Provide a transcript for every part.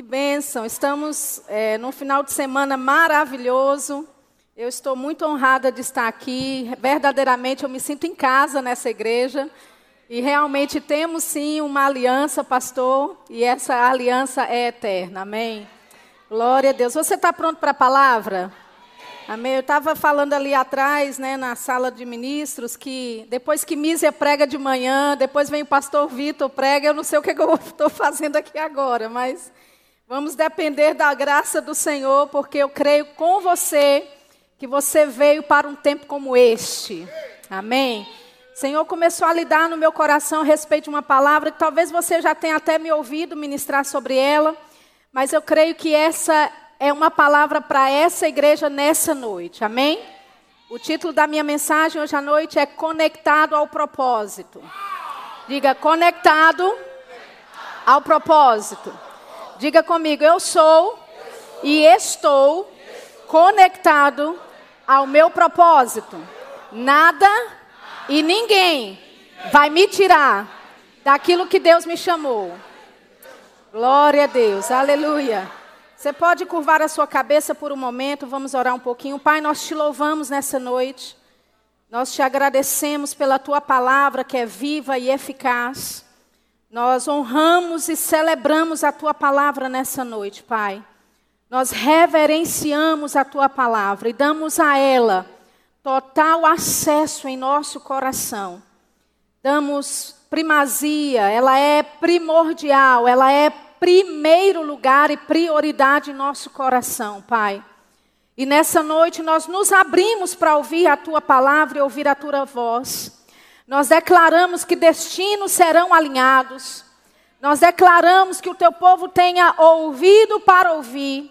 Que bênção! Estamos é, num final de semana maravilhoso. Eu estou muito honrada de estar aqui. Verdadeiramente eu me sinto em casa nessa igreja. E realmente temos sim uma aliança, pastor, e essa aliança é eterna. Amém? Glória a Deus. Você está pronto para a palavra? Amém. Eu estava falando ali atrás, né, na sala de ministros, que depois que Mísia prega de manhã, depois vem o pastor Vitor prega, eu não sei o que, que eu estou fazendo aqui agora, mas Vamos depender da graça do Senhor, porque eu creio com você que você veio para um tempo como este. Amém. Senhor começou a lidar no meu coração a respeito de uma palavra que talvez você já tenha até me ouvido ministrar sobre ela, mas eu creio que essa é uma palavra para essa igreja nessa noite. Amém? O título da minha mensagem hoje à noite é Conectado ao Propósito. Diga, conectado ao propósito. Diga comigo, eu sou e estou conectado ao meu propósito. Nada e ninguém vai me tirar daquilo que Deus me chamou. Glória a Deus, aleluia. Você pode curvar a sua cabeça por um momento, vamos orar um pouquinho. Pai, nós te louvamos nessa noite. Nós te agradecemos pela tua palavra que é viva e eficaz. Nós honramos e celebramos a tua palavra nessa noite, Pai. Nós reverenciamos a tua palavra e damos a ela total acesso em nosso coração. Damos primazia, ela é primordial, ela é primeiro lugar e prioridade em nosso coração, Pai. E nessa noite nós nos abrimos para ouvir a tua palavra e ouvir a tua voz. Nós declaramos que destinos serão alinhados. Nós declaramos que o teu povo tenha ouvido para ouvir,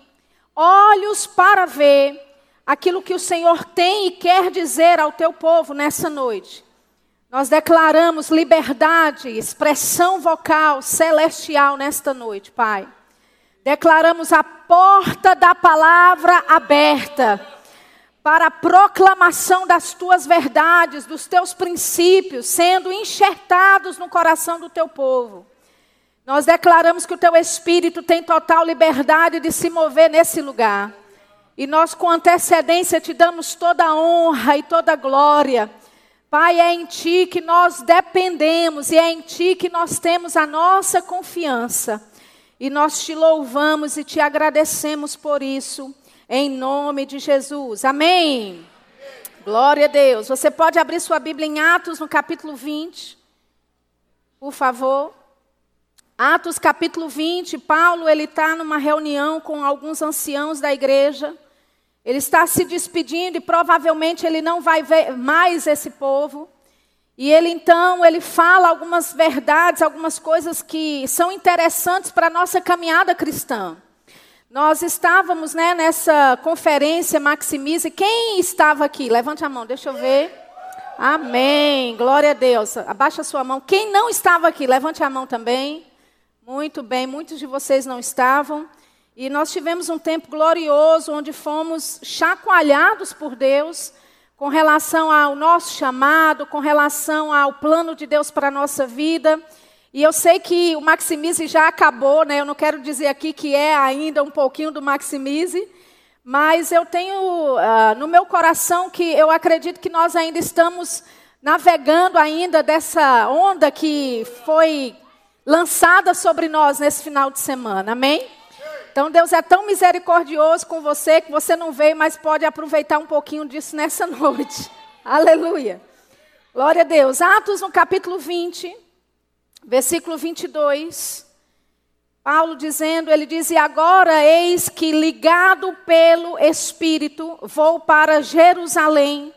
olhos para ver aquilo que o Senhor tem e quer dizer ao teu povo nessa noite. Nós declaramos liberdade, expressão vocal celestial nesta noite, Pai. Declaramos a porta da palavra aberta para a proclamação das tuas verdades, dos teus princípios, sendo enxertados no coração do teu povo. Nós declaramos que o teu espírito tem total liberdade de se mover nesse lugar. E nós, com antecedência, te damos toda a honra e toda a glória. Pai, é em ti que nós dependemos e é em ti que nós temos a nossa confiança. E nós te louvamos e te agradecemos por isso em nome de Jesus. Amém. Glória a Deus. Você pode abrir sua Bíblia em Atos, no capítulo 20. Por favor. Atos, capítulo 20. Paulo, ele está numa reunião com alguns anciãos da igreja. Ele está se despedindo e provavelmente ele não vai ver mais esse povo. E ele então, ele fala algumas verdades, algumas coisas que são interessantes para a nossa caminhada cristã. Nós estávamos né, nessa conferência Maximize. Quem estava aqui? Levante a mão, deixa eu ver. Amém. Glória a Deus. Abaixa a sua mão. Quem não estava aqui? Levante a mão também. Muito bem, muitos de vocês não estavam. E nós tivemos um tempo glorioso onde fomos chacoalhados por Deus com relação ao nosso chamado, com relação ao plano de Deus para a nossa vida. E eu sei que o Maximize já acabou, né? Eu não quero dizer aqui que é ainda um pouquinho do Maximize, mas eu tenho uh, no meu coração que eu acredito que nós ainda estamos navegando ainda dessa onda que foi lançada sobre nós nesse final de semana. Amém? Então Deus é tão misericordioso com você que você não veio, mas pode aproveitar um pouquinho disso nessa noite. Aleluia. Glória a Deus. Atos no capítulo 20. Versículo 22. Paulo dizendo, ele diz: E agora eis que, ligado pelo Espírito, vou para Jerusalém,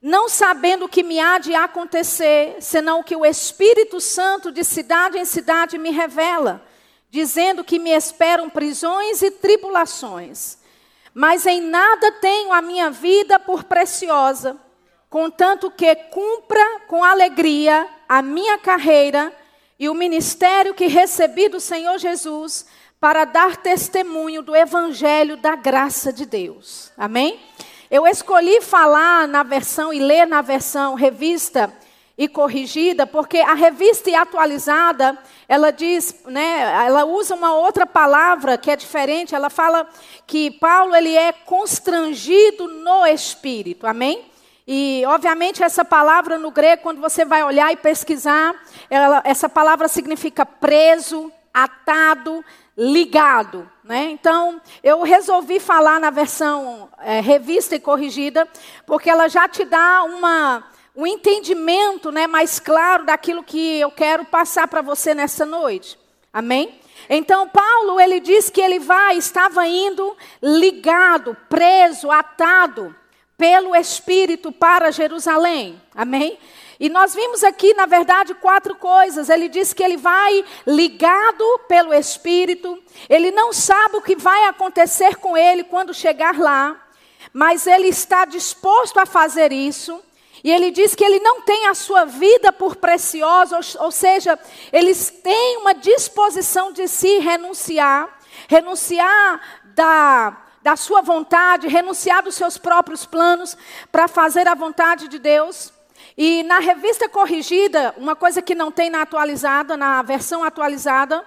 não sabendo o que me há de acontecer, senão que o Espírito Santo de cidade em cidade me revela, dizendo que me esperam prisões e tribulações. Mas em nada tenho a minha vida por preciosa, contanto que cumpra com alegria a minha carreira e o ministério que recebi do Senhor Jesus para dar testemunho do evangelho da graça de Deus. Amém? Eu escolhi falar na versão e ler na versão revista e corrigida, porque a revista e atualizada, ela diz, né, ela usa uma outra palavra que é diferente, ela fala que Paulo ele é constrangido no espírito. Amém? E, obviamente, essa palavra no grego, quando você vai olhar e pesquisar, ela, essa palavra significa preso, atado, ligado. Né? Então, eu resolvi falar na versão é, revista e corrigida, porque ela já te dá uma, um entendimento né, mais claro daquilo que eu quero passar para você nessa noite. Amém? Então, Paulo, ele diz que ele vai, estava indo ligado, preso, atado pelo Espírito para Jerusalém. Amém? E nós vimos aqui, na verdade, quatro coisas. Ele diz que ele vai ligado pelo Espírito, ele não sabe o que vai acontecer com ele quando chegar lá, mas ele está disposto a fazer isso. E ele diz que ele não tem a sua vida por preciosa, ou, ou seja, eles têm uma disposição de se renunciar, renunciar da da sua vontade, renunciar dos seus próprios planos para fazer a vontade de Deus. E na revista corrigida, uma coisa que não tem na atualizada, na versão atualizada,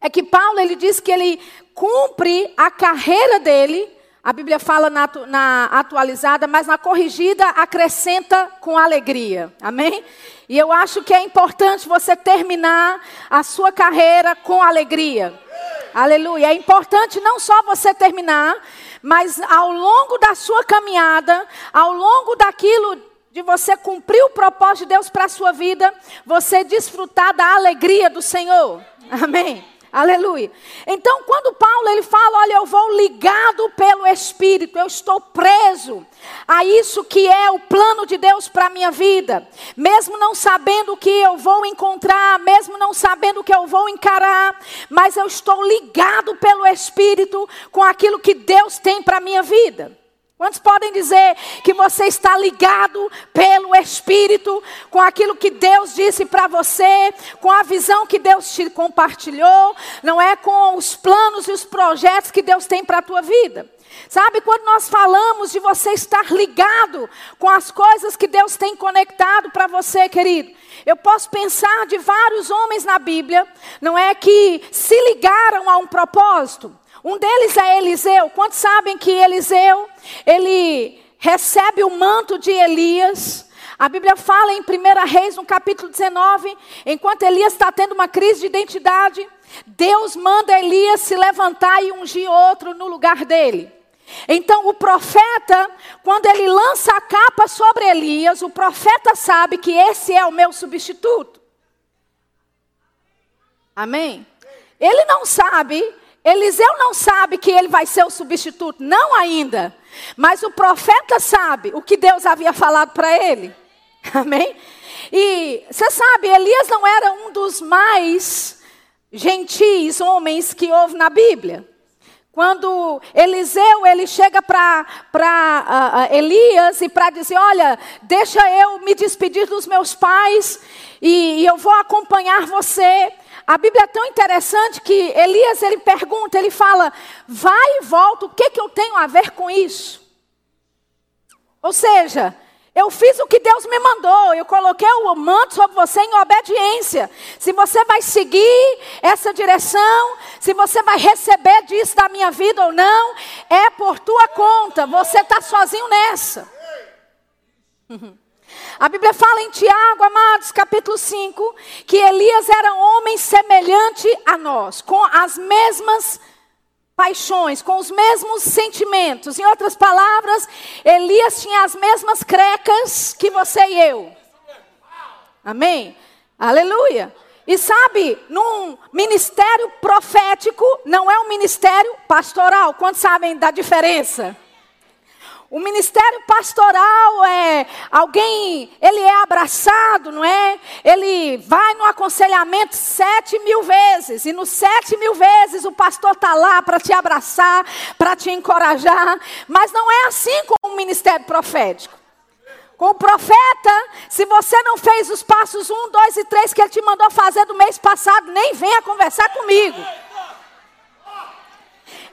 é que Paulo ele diz que ele cumpre a carreira dele. A Bíblia fala na, na atualizada, mas na corrigida acrescenta com alegria. Amém? E eu acho que é importante você terminar a sua carreira com alegria. Aleluia. É importante não só você terminar, mas ao longo da sua caminhada, ao longo daquilo de você cumprir o propósito de Deus para a sua vida, você desfrutar da alegria do Senhor. Amém. Aleluia. Então, quando Paulo ele fala, olha, eu vou ligado pelo Espírito, eu estou preso a isso que é o plano de Deus para a minha vida, mesmo não sabendo o que eu vou encontrar, mesmo não sabendo o que eu vou encarar, mas eu estou ligado pelo Espírito com aquilo que Deus tem para a minha vida. Quantos podem dizer que você está ligado pelo Espírito com aquilo que Deus disse para você, com a visão que Deus te compartilhou, não é com os planos e os projetos que Deus tem para a tua vida? Sabe, quando nós falamos de você estar ligado com as coisas que Deus tem conectado para você, querido, eu posso pensar de vários homens na Bíblia, não é que se ligaram a um propósito. Um deles é Eliseu. Quantos sabem que Eliseu, ele recebe o manto de Elias? A Bíblia fala em 1 Reis, no capítulo 19, enquanto Elias está tendo uma crise de identidade, Deus manda Elias se levantar e ungir outro no lugar dele. Então, o profeta, quando ele lança a capa sobre Elias, o profeta sabe que esse é o meu substituto. Amém? Ele não sabe Eliseu não sabe que ele vai ser o substituto, não ainda. Mas o profeta sabe o que Deus havia falado para ele. Amém? E você sabe, Elias não era um dos mais gentis homens que houve na Bíblia. Quando Eliseu ele chega para uh, uh, Elias e para dizer, olha, deixa eu me despedir dos meus pais e, e eu vou acompanhar você. A Bíblia é tão interessante que Elias ele pergunta, ele fala: vai e volta, o que, que eu tenho a ver com isso? Ou seja, eu fiz o que Deus me mandou, eu coloquei o manto sobre você em obediência. Se você vai seguir essa direção, se você vai receber disso da minha vida ou não, é por tua conta, você está sozinho nessa. A Bíblia fala em Tiago, amados, capítulo 5, que Elias era um homem semelhante a nós, com as mesmas paixões, com os mesmos sentimentos. Em outras palavras, Elias tinha as mesmas crecas que você e eu. Amém? Aleluia. E sabe, num ministério profético, não é um ministério pastoral. Quantos sabem da diferença? O ministério pastoral é alguém, ele é abraçado, não é? Ele vai no aconselhamento sete mil vezes, e nos sete mil vezes o pastor está lá para te abraçar, para te encorajar, mas não é assim com o ministério profético. Com o profeta, se você não fez os passos um, dois e três que ele te mandou fazer do mês passado, nem venha conversar comigo.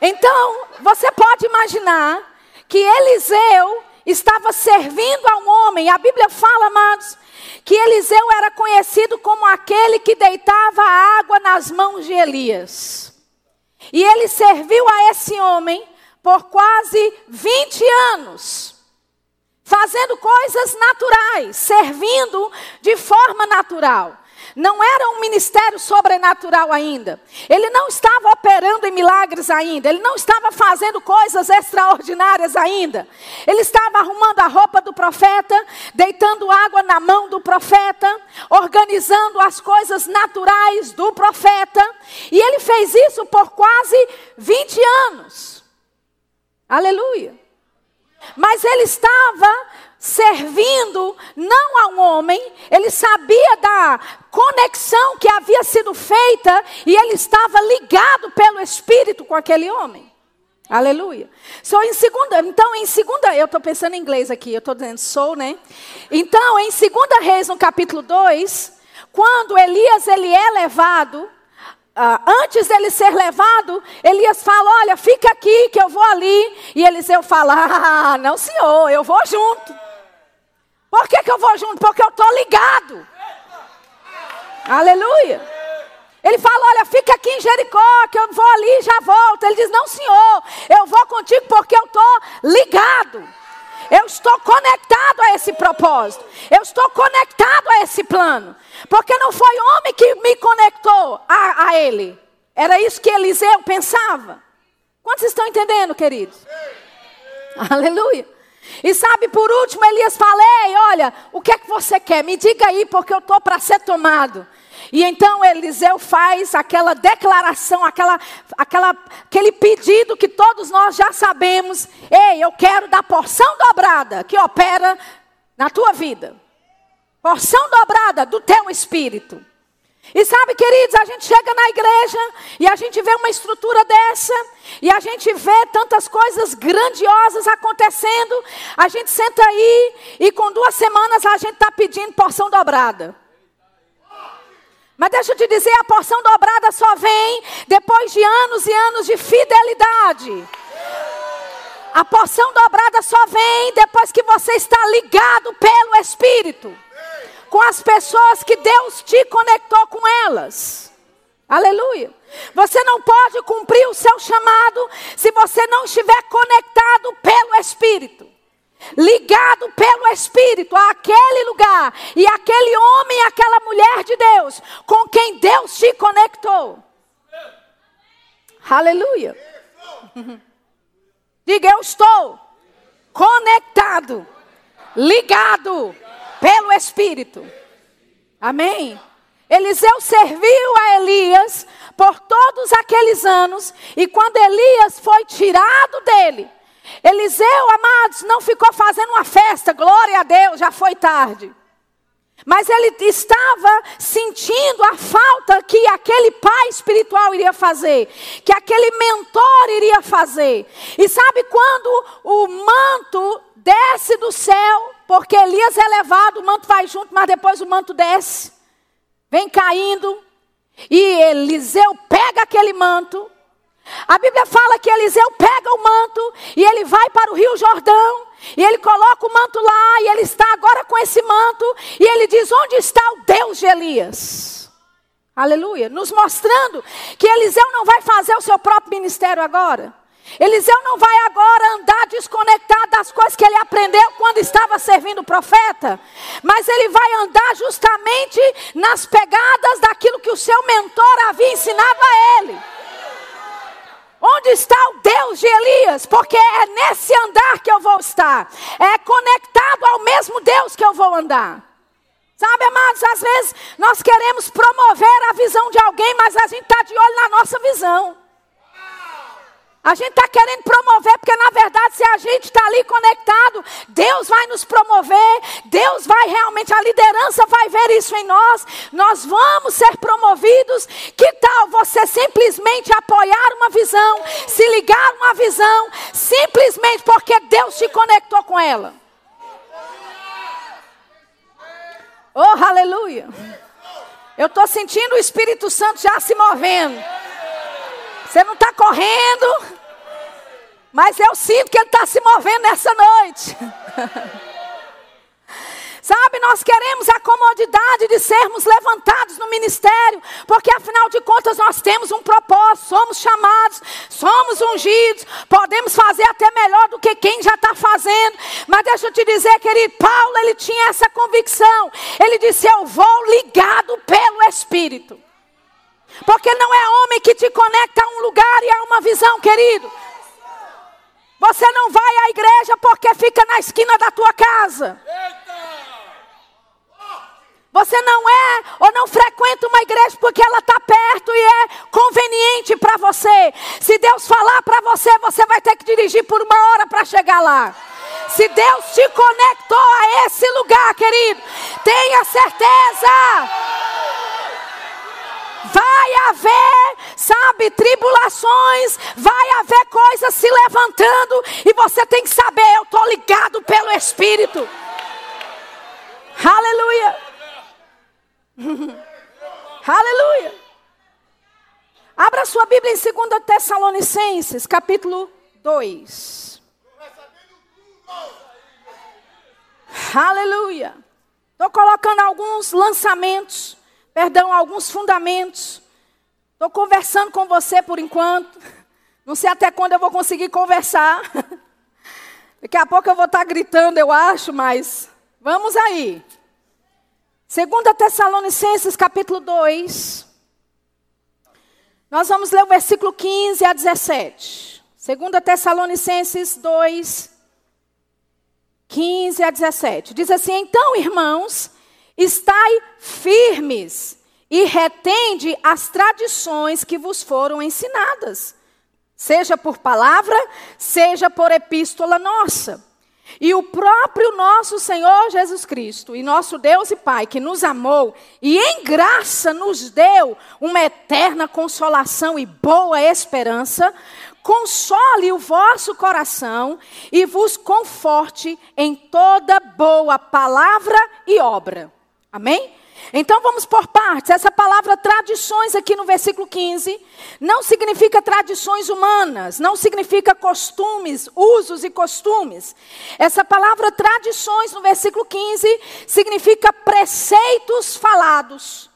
Então, você pode imaginar que Eliseu estava servindo a um homem. A Bíblia fala, amados, que Eliseu era conhecido como aquele que deitava água nas mãos de Elias. E ele serviu a esse homem por quase 20 anos, fazendo coisas naturais, servindo de forma natural. Não era um ministério sobrenatural ainda. Ele não estava operando em milagres ainda. Ele não estava fazendo coisas extraordinárias ainda. Ele estava arrumando a roupa do profeta, deitando água na mão do profeta, organizando as coisas naturais do profeta. E ele fez isso por quase 20 anos. Aleluia. Mas ele estava servindo não a um homem, ele sabia da conexão que havia sido feita e ele estava ligado pelo Espírito com aquele homem. Aleluia. Em segunda, então, em segunda, eu estou pensando em inglês aqui, eu estou dizendo sou, né? Então, em segunda reis, no capítulo 2, quando Elias ele é levado ah, antes dele ser levado, Elias fala: Olha, fica aqui que eu vou ali. E Eliseu fala: Ah, não, senhor, eu vou junto. Por que, que eu vou junto? Porque eu estou ligado. Aleluia. Ele fala: Olha, fica aqui em Jericó, que eu vou ali e já volto. Ele diz: Não, senhor, eu vou contigo porque eu estou ligado. Eu estou conectado a esse propósito. Eu estou conectado a esse plano. Porque não foi homem que me conectou a, a ele. Era isso que Eliseu pensava. Quantos estão entendendo, queridos? Aleluia. E sabe, por último, Elias falei: Olha, o que é que você quer? Me diga aí, porque eu estou para ser tomado. E então Eliseu faz aquela declaração, aquela, aquela, aquele pedido que todos nós já sabemos. Ei, eu quero da porção dobrada que opera na tua vida. Porção dobrada do teu espírito. E sabe, queridos, a gente chega na igreja e a gente vê uma estrutura dessa, e a gente vê tantas coisas grandiosas acontecendo. A gente senta aí e com duas semanas a gente está pedindo porção dobrada. Mas deixa eu te dizer, a porção dobrada só vem depois de anos e anos de fidelidade. A porção dobrada só vem depois que você está ligado pelo Espírito com as pessoas que Deus te conectou com elas. Aleluia. Você não pode cumprir o seu chamado se você não estiver conectado pelo Espírito ligado pelo Espírito àquele lugar e aquele homem, aquela mulher de Deus com quem Deus te conectou. Aleluia. Diga, eu estou conectado, ligado pelo Espírito. Amém? Eliseu serviu a Elias por todos aqueles anos, e quando Elias foi tirado dele, Eliseu, amados, não ficou fazendo uma festa, glória a Deus, já foi tarde. Mas ele estava sentindo a falta que aquele pai espiritual iria fazer, que aquele mentor iria fazer. E sabe quando o manto desce do céu, porque Elias é levado, o manto vai junto, mas depois o manto desce, vem caindo, e Eliseu pega aquele manto, a Bíblia fala que Eliseu pega o manto e ele vai para o Rio Jordão. E ele coloca o manto lá e ele está agora com esse manto. E ele diz: Onde está o Deus de Elias? Aleluia. Nos mostrando que Eliseu não vai fazer o seu próprio ministério agora. Eliseu não vai agora andar desconectado das coisas que ele aprendeu quando estava servindo o profeta, mas ele vai andar justamente nas pegadas daquilo que o seu mentor havia ensinado a ele. Onde está o Deus de Elias? Porque é nesse andar que eu vou estar. É conectado ao mesmo Deus que eu vou andar. Sabe, amados, às vezes nós queremos promover a visão de alguém, mas a gente está de olho na nossa visão. A gente está querendo promover, porque na verdade, se a gente está ali conectado, Deus vai nos promover, Deus vai realmente, a liderança vai ver isso em nós, nós vamos ser promovidos. Que tal você simplesmente apoiar uma visão, se ligar uma visão, simplesmente porque Deus te conectou com ela? Oh, aleluia! Eu estou sentindo o Espírito Santo já se movendo. Você não está correndo, Mas eu sinto que Ele está se movendo nessa noite. Sabe, nós queremos a comodidade de sermos levantados no ministério, porque afinal de contas nós temos um propósito, somos chamados, somos ungidos, podemos fazer até melhor do que quem já está fazendo. Mas deixa eu te dizer, querido, Paulo, ele tinha essa convicção. Ele disse: Eu vou ligado pelo Espírito. Porque não é homem que te conecta a um lugar e a uma visão, querido. Você não vai à igreja porque fica na esquina da tua casa. Você não é ou não frequenta uma igreja porque ela está perto e é conveniente para você. Se Deus falar para você, você vai ter que dirigir por uma hora para chegar lá. Se Deus te conectou a esse lugar, querido, tenha certeza. Vai haver, sabe, tribulações, vai haver coisas se levantando e você tem que saber, eu estou ligado pelo Espírito. Aleluia. Aleluia. Abra sua Bíblia em 2 Tessalonicenses, capítulo 2. Aleluia. Estou colocando alguns lançamentos, perdão, alguns fundamentos. Estou conversando com você por enquanto. Não sei até quando eu vou conseguir conversar. Daqui a pouco eu vou estar gritando, eu acho, mas vamos aí. 2 Tessalonicenses capítulo 2. Nós vamos ler o versículo 15 a 17. 2 Tessalonicenses 2, 15 a 17. Diz assim: Então, irmãos, estai firmes e retende as tradições que vos foram ensinadas, seja por palavra, seja por epístola nossa e o próprio nosso Senhor Jesus Cristo, e nosso Deus e Pai, que nos amou e em graça nos deu uma eterna consolação e boa esperança, console o vosso coração e vos conforte em toda boa palavra e obra. Amém? Então vamos por partes. Essa palavra tradições aqui no versículo 15 não significa tradições humanas, não significa costumes, usos e costumes. Essa palavra tradições no versículo 15 significa preceitos falados.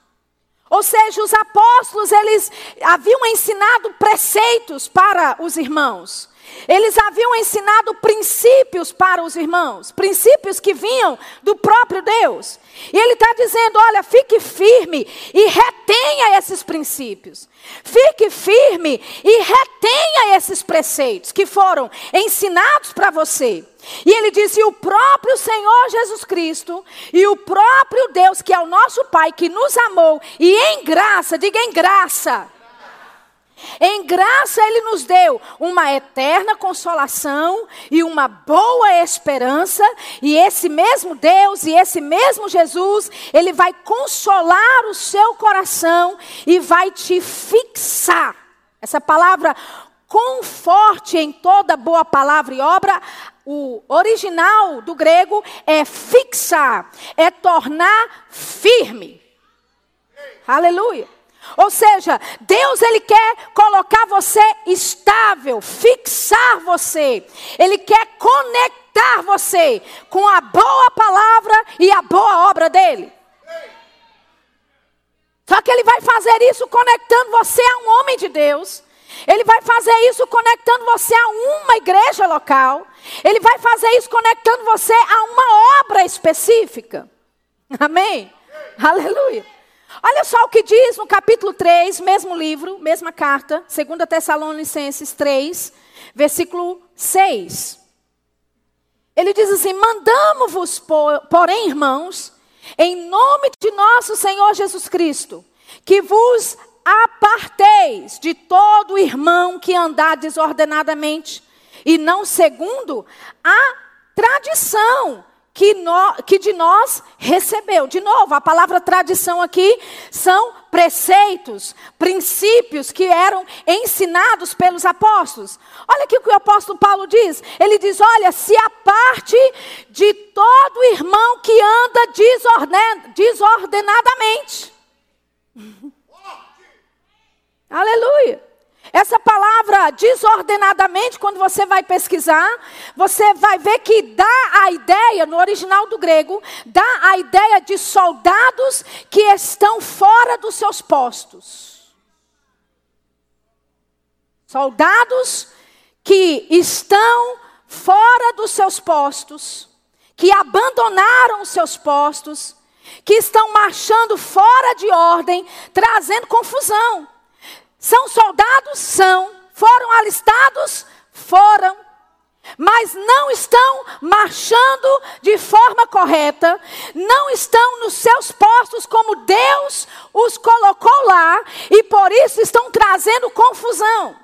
Ou seja, os apóstolos eles haviam ensinado preceitos para os irmãos. Eles haviam ensinado princípios para os irmãos, princípios que vinham do próprio Deus. E ele está dizendo: olha, fique firme e retenha esses princípios. Fique firme e retenha esses preceitos que foram ensinados para você. E ele diz: e o próprio Senhor Jesus Cristo e o próprio Deus, que é o nosso Pai, que nos amou, e em graça, diga em graça em graça ele nos deu uma eterna consolação e uma boa esperança, e esse mesmo Deus e esse mesmo Jesus, ele vai consolar o seu coração e vai te fixar. Essa palavra conforte em toda boa palavra e obra, o original do grego é fixar, é tornar firme. Aleluia. Ou seja, Deus ele quer colocar você estável, fixar você. Ele quer conectar você com a boa palavra e a boa obra dele. Só que ele vai fazer isso conectando você a um homem de Deus. Ele vai fazer isso conectando você a uma igreja local. Ele vai fazer isso conectando você a uma obra específica. Amém? Aleluia. Olha só o que diz no capítulo 3, mesmo livro, mesma carta, 2 Tessalonicenses 3, versículo 6. Ele diz assim: Mandamos-vos, porém, irmãos, em nome de nosso Senhor Jesus Cristo, que vos aparteis de todo irmão que andar desordenadamente, e não segundo a tradição que, no, que de nós recebeu. De novo, a palavra tradição aqui são preceitos, princípios que eram ensinados pelos apóstolos. Olha aqui o que o apóstolo Paulo diz. Ele diz: Olha, se a parte de todo irmão que anda desorden, desordenadamente. Aleluia. Essa palavra desordenadamente, quando você vai pesquisar, você vai ver que dá a ideia, no original do grego, dá a ideia de soldados que estão fora dos seus postos. Soldados que estão fora dos seus postos, que abandonaram os seus postos, que estão marchando fora de ordem, trazendo confusão. São soldados? São. Foram alistados? Foram. Mas não estão marchando de forma correta, não estão nos seus postos como Deus os colocou lá, e por isso estão trazendo confusão.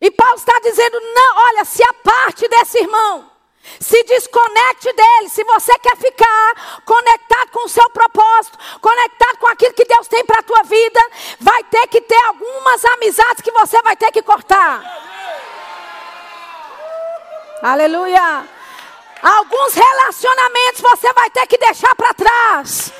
E Paulo está dizendo: não, olha, se a parte desse irmão, se desconecte dele. Se você quer ficar conectado com o seu propósito, conectado com aquilo que Deus tem para a tua vida, vai ter que ter algumas amizades que você vai ter que cortar. Aleluia. Alguns relacionamentos você vai ter que deixar para trás.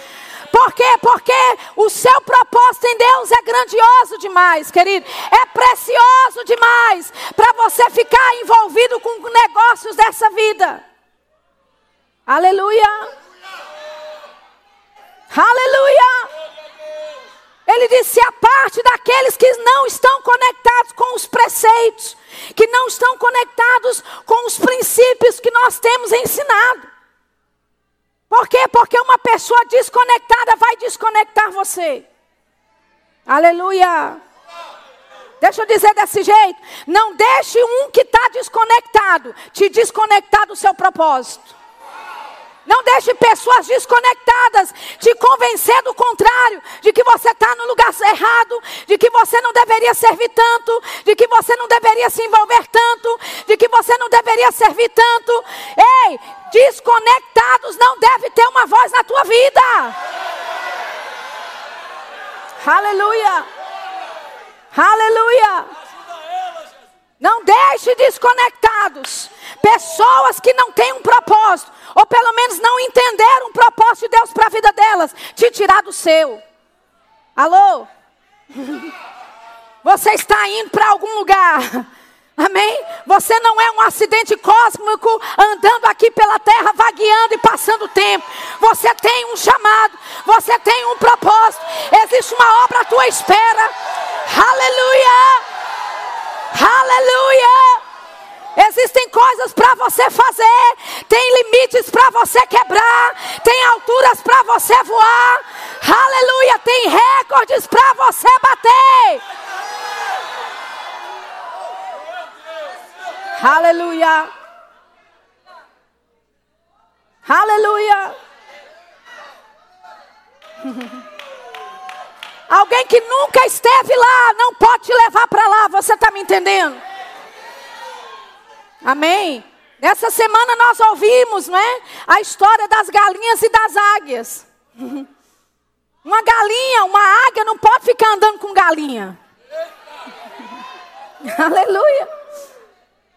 Por quê? Porque o seu propósito em Deus é grandioso demais, querido. É precioso demais para você ficar envolvido com negócios dessa vida. Aleluia. Aleluia. Ele disse: a parte daqueles que não estão conectados com os preceitos, que não estão conectados com os princípios que nós temos ensinado. Por quê? Porque uma pessoa desconectada vai desconectar você. Aleluia. Deixa eu dizer desse jeito. Não deixe um que está desconectado te desconectar do seu propósito. Não deixe pessoas desconectadas te convencer do contrário, de que você está no lugar errado, de que você não deveria servir tanto, de que você não deveria se envolver tanto, de que você não deveria servir tanto. Ei, desconectados não deve ter uma voz na tua vida. Aleluia. Aleluia. Não deixe desconectados pessoas que não têm um propósito ou pelo menos não entenderam o propósito de Deus para a vida delas, te tirar do seu. Alô? Você está indo para algum lugar. Amém? Você não é um acidente cósmico andando aqui pela terra, vagueando e passando tempo. Você tem um chamado, você tem um propósito. Existe uma obra à tua espera. Aleluia! Aleluia! Existem coisas para você fazer, tem limites para você quebrar, tem alturas para você voar. Aleluia, tem recordes para você bater. Aleluia. Aleluia. Alguém que nunca esteve lá não pode te levar para lá, você está me entendendo? Amém? Nessa semana nós ouvimos, não é? A história das galinhas e das águias. Uma galinha, uma águia não pode ficar andando com galinha. Aleluia.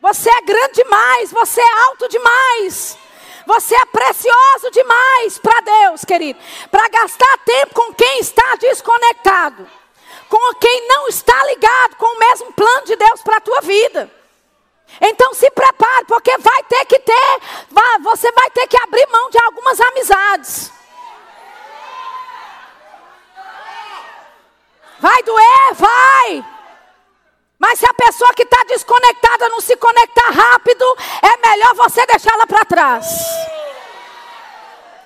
Você é grande demais, você é alto demais. Você é precioso demais para Deus, querido. Para gastar tempo com quem está desconectado. Com quem não está ligado com o mesmo plano de Deus para a tua vida. Então se prepare, porque vai ter que ter, vai, você vai ter que abrir mão de algumas amizades. Vai doer, vai. Mas se a pessoa que está desconectada não se conectar rápido, é melhor você deixá-la para trás.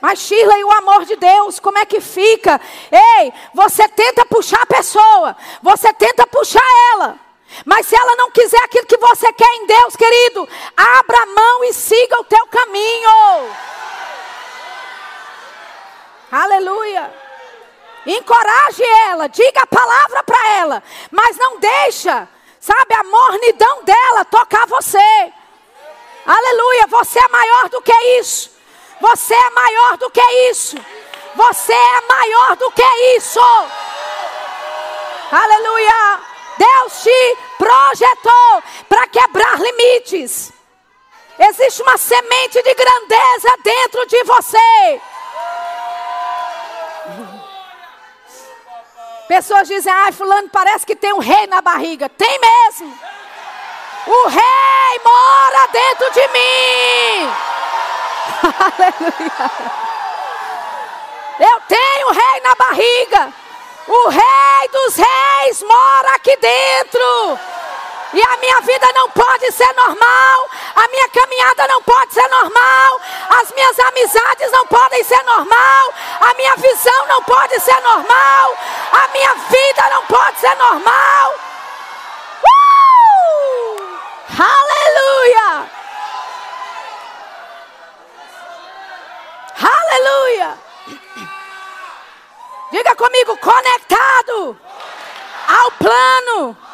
Mas Shirley, o amor de Deus, como é que fica? Ei, você tenta puxar a pessoa, você tenta puxar ela. Mas se ela não quiser aquilo que você quer em Deus, querido, abra a mão e siga o teu caminho. Aleluia. Encoraje ela, diga a palavra para ela, mas não deixa, sabe, a mornidão dela tocar você. Aleluia, você é maior do que isso. Você é maior do que isso. Você é maior do que isso. Aleluia. Deus te projetou para quebrar limites. Existe uma semente de grandeza dentro de você. Pessoas dizem, ai, fulano parece que tem um rei na barriga. Tem mesmo. O rei mora dentro de mim. Aleluia. Eu tenho o rei na barriga. O rei dos reis mora aqui dentro. E a minha vida não pode ser normal. A minha caminhada não pode ser normal. As minhas amizades não podem ser normal. A minha visão não pode ser normal. A minha vida não pode ser normal. Uh! Aleluia! Aleluia! Diga comigo, conectado ao plano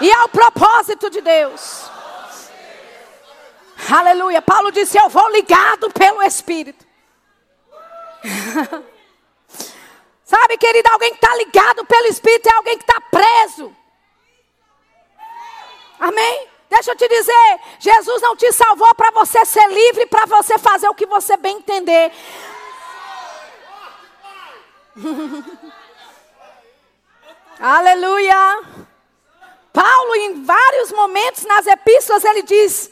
e ao propósito de Deus. Aleluia. Paulo disse: Eu vou ligado pelo Espírito. Sabe, querido, alguém que está ligado pelo Espírito é alguém que está preso. Amém? Deixa eu te dizer, Jesus não te salvou para você ser livre, para você fazer o que você bem entender. Aleluia. Paulo, em vários momentos nas epístolas, ele diz: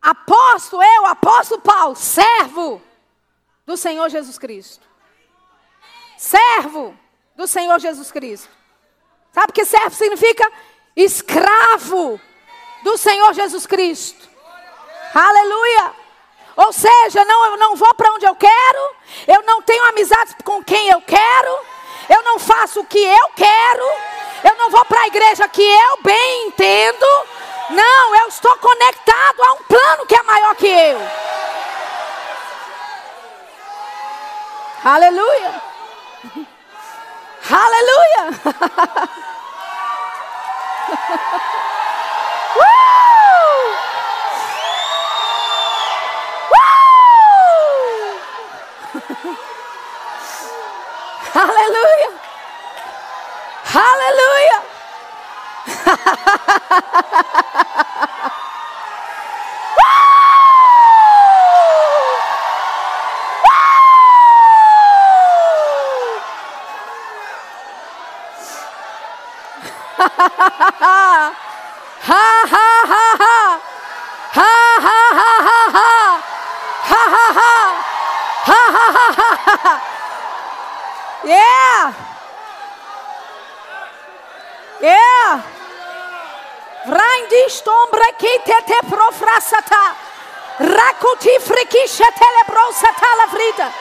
Apóstolo, eu, apóstolo Paulo, servo do Senhor Jesus Cristo. Servo do Senhor Jesus Cristo. Sabe o que servo significa? Escravo do Senhor Jesus Cristo. Aleluia. Ou seja, não, eu não vou para onde eu quero, eu não tenho amizades com quem eu quero, eu não faço o que eu quero, eu não vou para a igreja que eu bem entendo. Não, eu estou conectado a um plano que é maior que eu. Aleluia. Aleluia. uh! Uh! Aleluia. Aleluia! ha yeah é. Vrandi stombre que te te profrasata. Rakuti frikisha telebrosata la frita.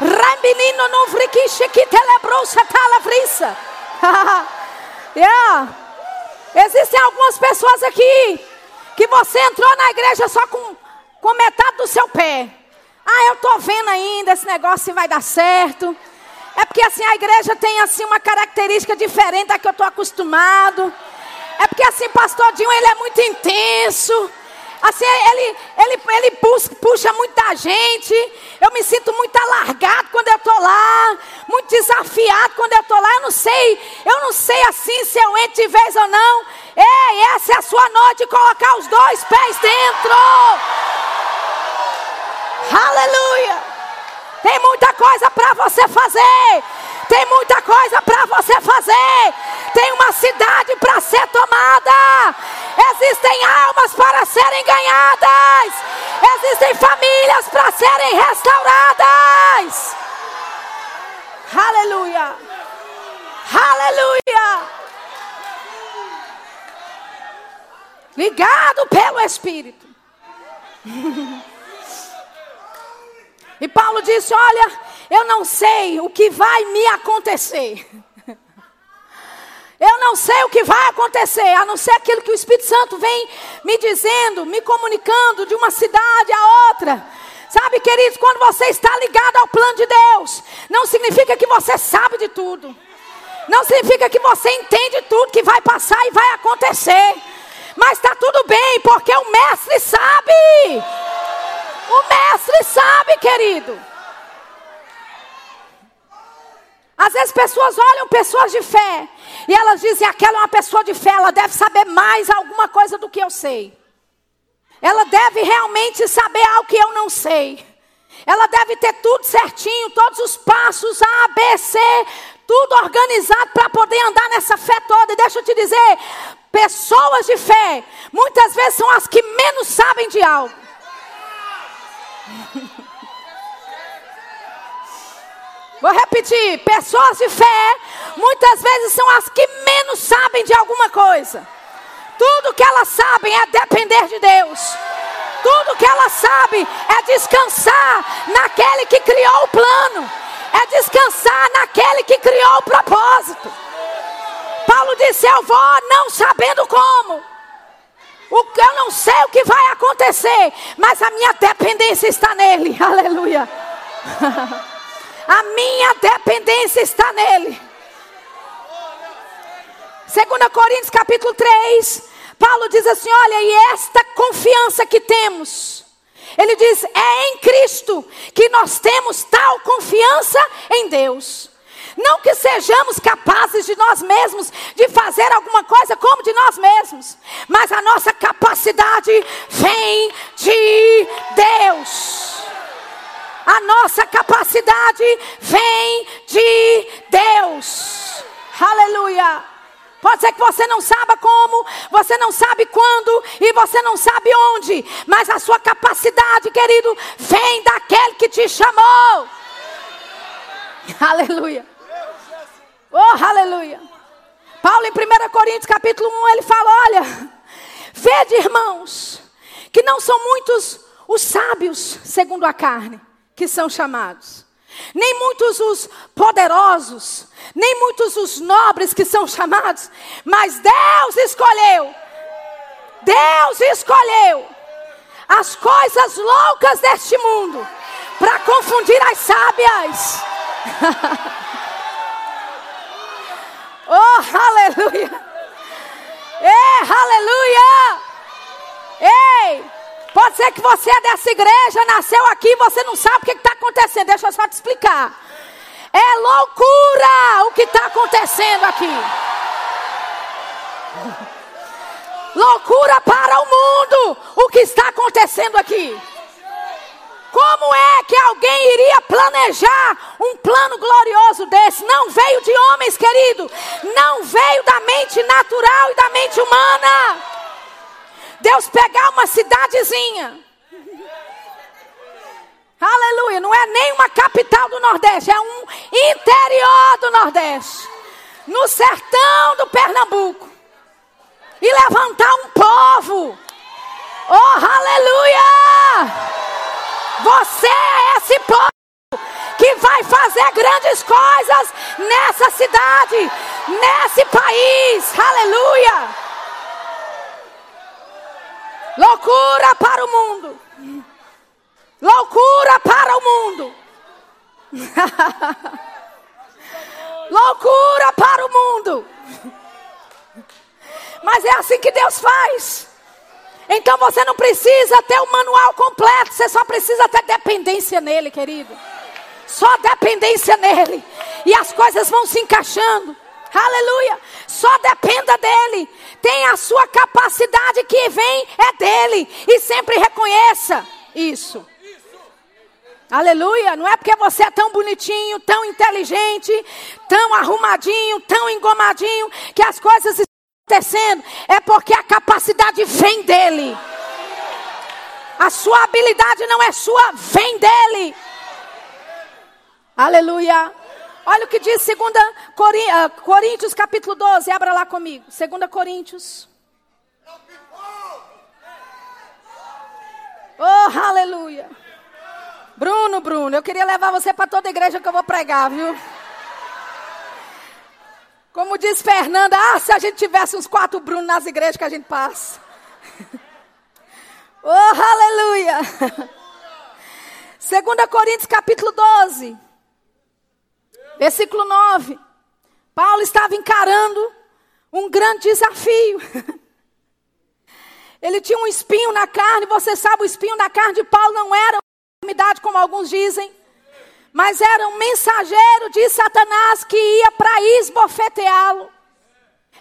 Rambinino non frikisha que telebrosata la frisa. yeah. Existem algumas pessoas aqui que você entrou na igreja só com, com metade do seu pé. Ah, eu estou vendo ainda esse negócio vai dar certo. É porque assim a igreja tem assim uma característica diferente da que eu estou acostumado. É porque assim, pastor Dinho, ele é muito intenso. Assim, ele, ele, ele puxa, puxa muita gente. Eu me sinto muito alargado quando eu estou lá. Muito desafiado quando eu estou lá. Eu não sei, eu não sei assim se eu entro de vez ou não. Ei, essa é a sua noite de colocar os dois pés dentro. Aleluia. Tem muita coisa para você fazer. Tem muita coisa para você fazer. Tem uma cidade para ser tomada. Existem almas para serem ganhadas. Existem famílias para serem restauradas. Aleluia. Aleluia. Ligado pelo Espírito. E Paulo disse: Olha, eu não sei o que vai me acontecer. Eu não sei o que vai acontecer, a não ser aquilo que o Espírito Santo vem me dizendo, me comunicando de uma cidade a outra. Sabe, queridos, quando você está ligado ao plano de Deus, não significa que você sabe de tudo. Não significa que você entende tudo que vai passar e vai acontecer. Mas está tudo bem, porque o mestre sabe. O mestre sabe, querido. Às vezes pessoas olham pessoas de fé e elas dizem: aquela é uma pessoa de fé, ela deve saber mais alguma coisa do que eu sei. Ela deve realmente saber algo que eu não sei. Ela deve ter tudo certinho, todos os passos A, B, C, tudo organizado para poder andar nessa fé toda. E deixa eu te dizer, pessoas de fé, muitas vezes são as que menos sabem de algo. Vou repetir: pessoas de fé, muitas vezes são as que menos sabem de alguma coisa. Tudo que elas sabem é depender de Deus. Tudo que elas sabem é descansar naquele que criou o plano, é descansar naquele que criou o propósito. Paulo disse: Eu vou não sabendo como. O, eu não sei o que vai acontecer, mas a minha dependência está nele. Aleluia. A minha dependência está nele. 2 Coríntios capítulo 3, Paulo diz assim: olha, e esta confiança que temos, ele diz, é em Cristo que nós temos tal confiança em Deus. Não que sejamos capazes de nós mesmos de fazer alguma coisa como vem de Deus. A nossa capacidade vem de Deus. Aleluia. Pode ser que você não saiba como, você não sabe quando e você não sabe onde, mas a sua capacidade, querido, vem daquele que te chamou. Aleluia. Oh, aleluia. Paulo em 1 Coríntios capítulo 1, ele fala: Olha, vede, irmãos, que não são muitos os sábios segundo a carne que são chamados. Nem muitos os poderosos, nem muitos os nobres que são chamados, mas Deus escolheu. Deus escolheu as coisas loucas deste mundo para confundir as sábias. oh, aleluia! Ei, aleluia! Ei! Pode ser que você é dessa igreja, nasceu aqui, você não sabe o que está acontecendo. Deixa eu só te explicar. É loucura o que está acontecendo aqui. Loucura para o mundo o que está acontecendo aqui. Como é que alguém iria planejar um plano glorioso desse? Não veio de homens, querido. Não veio da mente natural e da mente humana. Deus pegar uma cidadezinha. Aleluia, não é nem uma capital do Nordeste, é um interior do Nordeste. No sertão do Pernambuco. E levantar um povo. Oh, aleluia! Você é esse povo que vai fazer grandes coisas nessa cidade, nesse país. Aleluia! Loucura para o mundo. Loucura para o mundo. Loucura para o mundo. Mas é assim que Deus faz. Então você não precisa ter o manual completo, você só precisa ter dependência nele, querido. Só dependência nele. E as coisas vão se encaixando. Aleluia. Só dependa dele. Tem a sua capacidade que vem é dele. E sempre reconheça isso. Aleluia. Não é porque você é tão bonitinho, tão inteligente, tão arrumadinho, tão engomadinho, que as coisas estão acontecendo. É porque a capacidade vem dele. A sua habilidade não é sua, vem dele. Aleluia. Olha o que diz 2 ah, Coríntios capítulo 12, abra lá comigo. 2 Coríntios. Oh, aleluia. Bruno, Bruno, eu queria levar você para toda a igreja que eu vou pregar, viu? Como diz Fernanda, ah, se a gente tivesse uns quatro Bruno nas igrejas que a gente passa. Oh, aleluia. 2 Coríntios capítulo 12. Versículo 9. Paulo estava encarando um grande desafio. Ele tinha um espinho na carne, você sabe, o espinho na carne de Paulo não era uma enfermidade, como alguns dizem, mas era um mensageiro de Satanás que ia para esbofeteá-lo.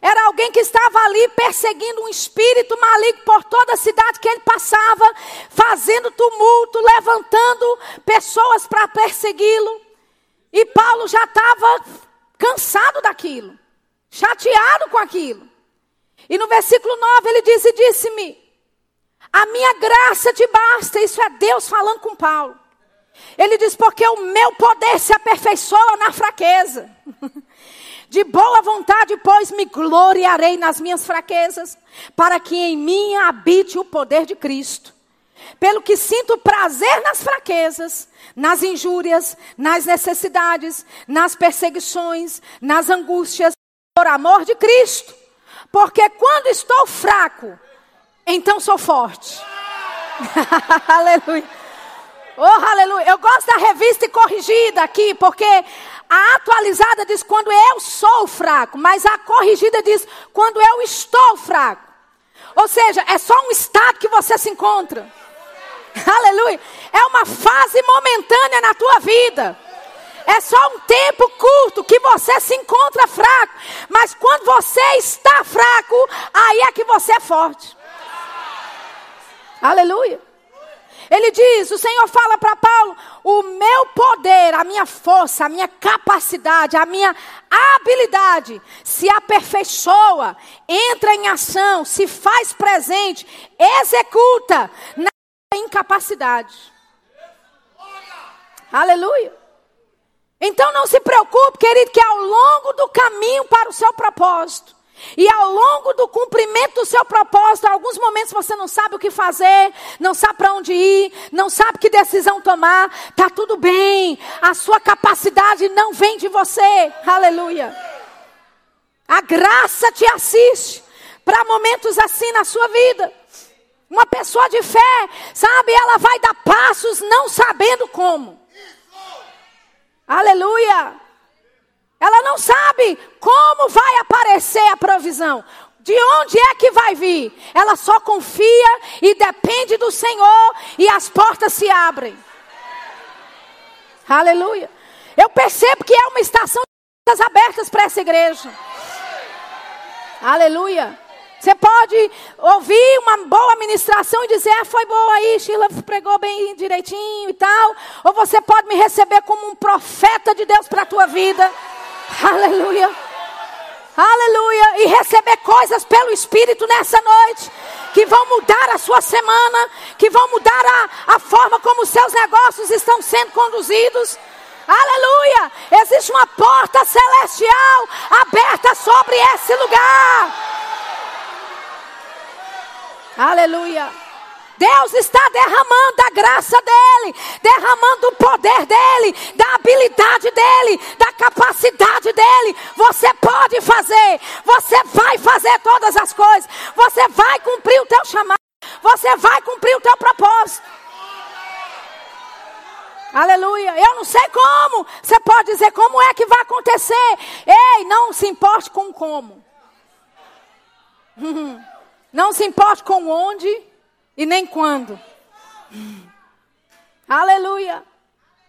Era alguém que estava ali perseguindo um espírito maligno por toda a cidade que ele passava, fazendo tumulto, levantando pessoas para persegui-lo. E Paulo já estava cansado daquilo, chateado com aquilo. E no versículo 9 ele diz: E disse-me, a minha graça te basta. Isso é Deus falando com Paulo. Ele diz: Porque o meu poder se aperfeiçoa na fraqueza. De boa vontade, pois, me gloriarei nas minhas fraquezas, para que em mim habite o poder de Cristo. Pelo que sinto prazer nas fraquezas, nas injúrias, nas necessidades, nas perseguições, nas angústias, por amor de Cristo. Porque quando estou fraco, então sou forte. aleluia. Oh, aleluia. Eu gosto da revista corrigida aqui, porque a atualizada diz quando eu sou fraco, mas a corrigida diz quando eu estou fraco. Ou seja, é só um estado que você se encontra. Aleluia. É uma fase momentânea na tua vida. É só um tempo curto que você se encontra fraco. Mas quando você está fraco, aí é que você é forte. Aleluia. Ele diz: o Senhor fala para Paulo: o meu poder, a minha força, a minha capacidade, a minha habilidade se aperfeiçoa, entra em ação, se faz presente, executa incapacidade. Aleluia. Então não se preocupe, querido, que ao longo do caminho para o seu propósito, e ao longo do cumprimento do seu propósito, em alguns momentos você não sabe o que fazer, não sabe para onde ir, não sabe que decisão tomar, tá tudo bem. A sua capacidade não vem de você. Aleluia. A graça te assiste para momentos assim na sua vida. Uma pessoa de fé, sabe, ela vai dar passos não sabendo como. Aleluia. Ela não sabe como vai aparecer a provisão. De onde é que vai vir? Ela só confia e depende do Senhor e as portas se abrem. Aleluia. Eu percebo que é uma estação de portas abertas para essa igreja. Aleluia. Você pode ouvir uma boa ministração e dizer, ah, foi boa aí, Sheila pregou bem direitinho e tal. Ou você pode me receber como um profeta de Deus para a tua vida. Aleluia. Aleluia. E receber coisas pelo Espírito nessa noite. Que vão mudar a sua semana. Que vão mudar a, a forma como os seus negócios estão sendo conduzidos. Aleluia. Existe uma porta celestial aberta sobre esse lugar. Aleluia. Deus está derramando a graça dele, derramando o poder dele, da habilidade dele, da capacidade dele. Você pode fazer, você vai fazer todas as coisas, você vai cumprir o teu chamado, você vai cumprir o teu propósito. Aleluia. Eu não sei como. Você pode dizer como é que vai acontecer. Ei, não se importe com como. Não se importe com onde e nem quando. Aleluia.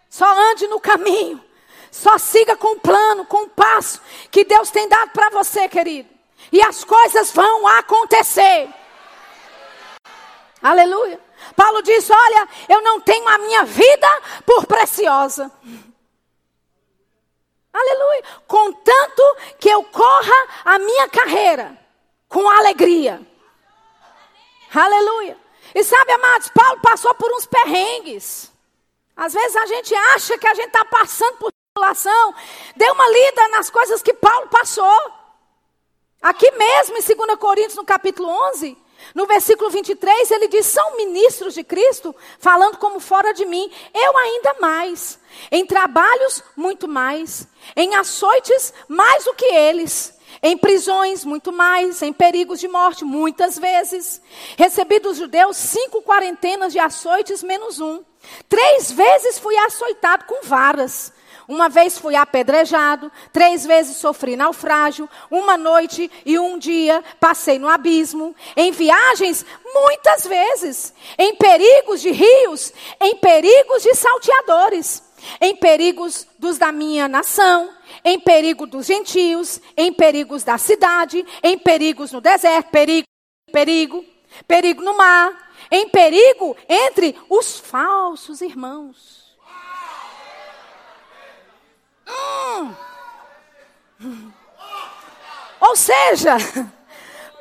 Só ande no caminho. Só siga com o plano, com o passo que Deus tem dado para você, querido. E as coisas vão acontecer. Aleluia. Paulo diz: Olha, eu não tenho a minha vida por preciosa. Aleluia. Contanto que eu corra a minha carreira com alegria. Aleluia. E sabe, amados, Paulo passou por uns perrengues. Às vezes a gente acha que a gente está passando por tribulação. Dê uma lida nas coisas que Paulo passou. Aqui mesmo em 2 Coríntios, no capítulo 11, no versículo 23, ele diz: São ministros de Cristo, falando como fora de mim. Eu ainda mais. Em trabalhos, muito mais. Em açoites, mais do que eles em prisões, muito mais, em perigos de morte, muitas vezes. Recebi dos judeus cinco quarentenas de açoites, menos um. Três vezes fui açoitado com varas. Uma vez fui apedrejado, três vezes sofri naufrágio, uma noite e um dia passei no abismo, em viagens, muitas vezes, em perigos de rios, em perigos de salteadores, em perigos dos da minha nação, em perigo dos gentios, em perigos da cidade, em perigos no deserto, perigo, perigo, perigo no mar, em perigo entre os falsos irmãos. Hum. Ou seja,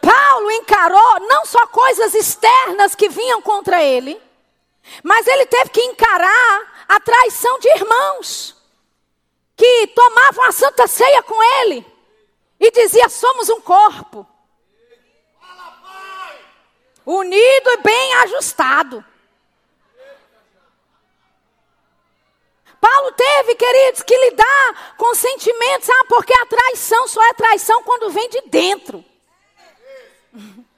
Paulo encarou não só coisas externas que vinham contra ele, mas ele teve que encarar a traição de irmãos que tomavam a santa ceia com ele e dizia: "Somos um corpo, unido e bem ajustado". Paulo teve, queridos, que lidar com sentimentos, ah, porque a traição só é traição quando vem de dentro.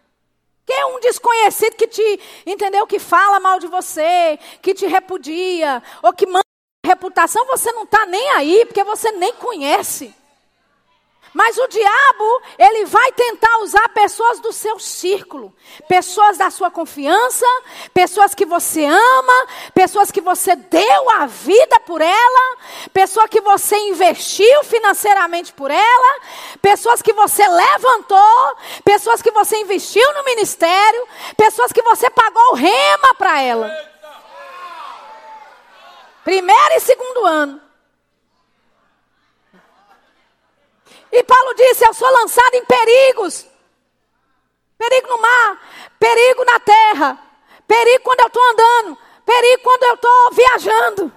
Que é um desconhecido que te, entendeu, que fala mal de você, que te repudia, ou que manda reputação, você não está nem aí, porque você nem conhece. Mas o diabo, ele vai tentar usar pessoas do seu círculo, pessoas da sua confiança, pessoas que você ama, pessoas que você deu a vida por ela, pessoa que você investiu financeiramente por ela, pessoas que você levantou, pessoas que você investiu no ministério, pessoas que você pagou rema para ela. Primeiro e segundo ano. E Paulo disse: Eu sou lançado em perigos. Perigo no mar, perigo na terra, perigo quando eu estou andando, perigo quando eu estou viajando.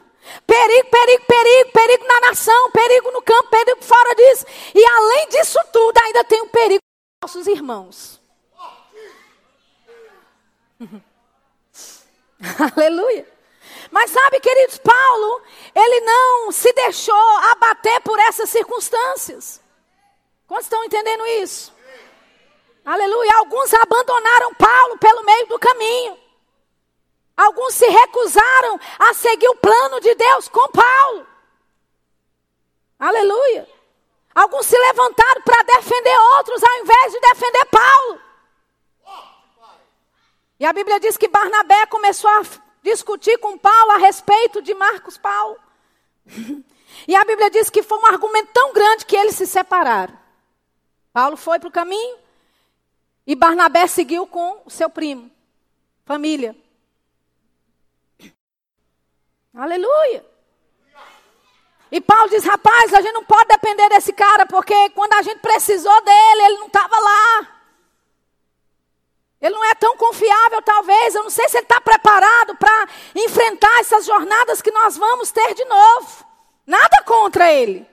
Perigo, perigo, perigo, perigo na nação, perigo no campo, perigo fora disso. E além disso tudo, ainda tem o perigo dos nossos irmãos. Aleluia. Mas sabe, queridos, Paulo, ele não se deixou abater por essas circunstâncias. Quantos estão entendendo isso? Aleluia. Alguns abandonaram Paulo pelo meio do caminho. Alguns se recusaram a seguir o plano de Deus com Paulo. Aleluia. Alguns se levantaram para defender outros ao invés de defender Paulo. E a Bíblia diz que Barnabé começou a discutir com Paulo a respeito de Marcos Paulo. E a Bíblia diz que foi um argumento tão grande que eles se separaram. Paulo foi para o caminho e Barnabé seguiu com o seu primo, família. Aleluia. E Paulo diz: rapaz, a gente não pode depender desse cara, porque quando a gente precisou dele, ele não estava lá. Ele não é tão confiável, talvez. Eu não sei se ele está preparado para enfrentar essas jornadas que nós vamos ter de novo. Nada contra ele.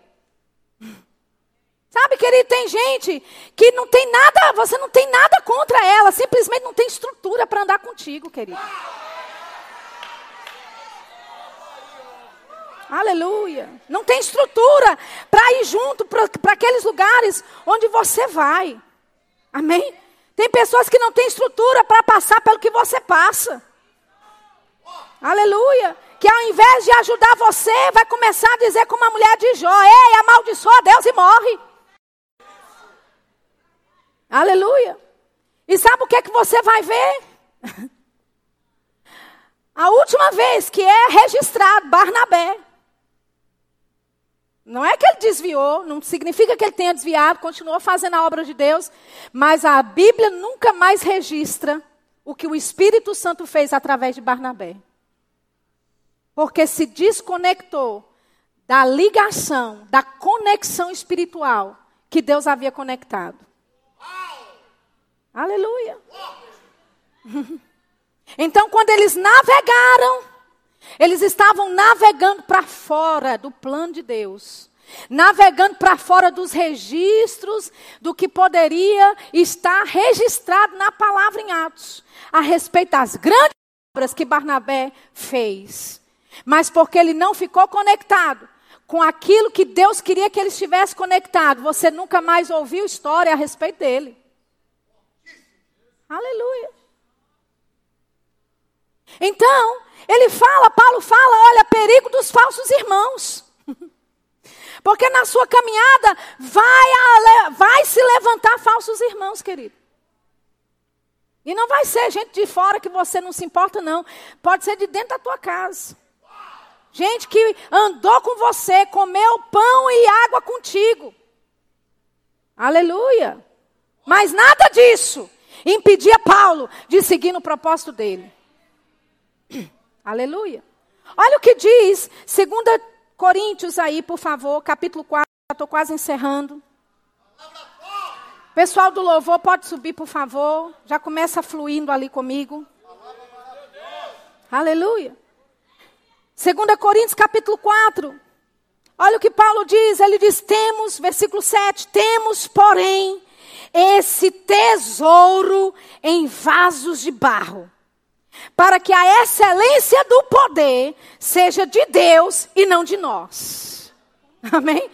Sabe, querido, tem gente que não tem nada, você não tem nada contra ela, simplesmente não tem estrutura para andar contigo, querido. Aleluia. Não tem estrutura para ir junto para aqueles lugares onde você vai. Amém? Tem pessoas que não têm estrutura para passar pelo que você passa. Aleluia. Que ao invés de ajudar você, vai começar a dizer como a mulher de Jó: Ei, amaldiçoa Deus e morre. Aleluia. E sabe o que é que você vai ver? A última vez que é registrado Barnabé. Não é que ele desviou, não significa que ele tenha desviado, continuou fazendo a obra de Deus, mas a Bíblia nunca mais registra o que o Espírito Santo fez através de Barnabé. Porque se desconectou da ligação, da conexão espiritual que Deus havia conectado. Aleluia. Então, quando eles navegaram, eles estavam navegando para fora do plano de Deus, navegando para fora dos registros do que poderia estar registrado na palavra em Atos, a respeito das grandes obras que Barnabé fez. Mas porque ele não ficou conectado com aquilo que Deus queria que ele estivesse conectado, você nunca mais ouviu história a respeito dele. Aleluia. Então, ele fala, Paulo fala, olha, perigo dos falsos irmãos. Porque na sua caminhada vai, vai se levantar falsos irmãos, querido. E não vai ser gente de fora que você não se importa, não. Pode ser de dentro da tua casa. Gente que andou com você, comeu pão e água contigo. Aleluia. Mas nada disso impedia Paulo de seguir no propósito dele. Aleluia. Olha o que diz 2 Coríntios aí, por favor, capítulo 4, estou quase encerrando. Pessoal do louvor, pode subir, por favor. Já começa fluindo ali comigo. Aleluia. 2 Coríntios capítulo 4. Olha o que Paulo diz. Ele diz: temos, versículo 7, temos, porém, esse tesouro em vasos de barro, para que a excelência do poder seja de Deus e não de nós. Amém?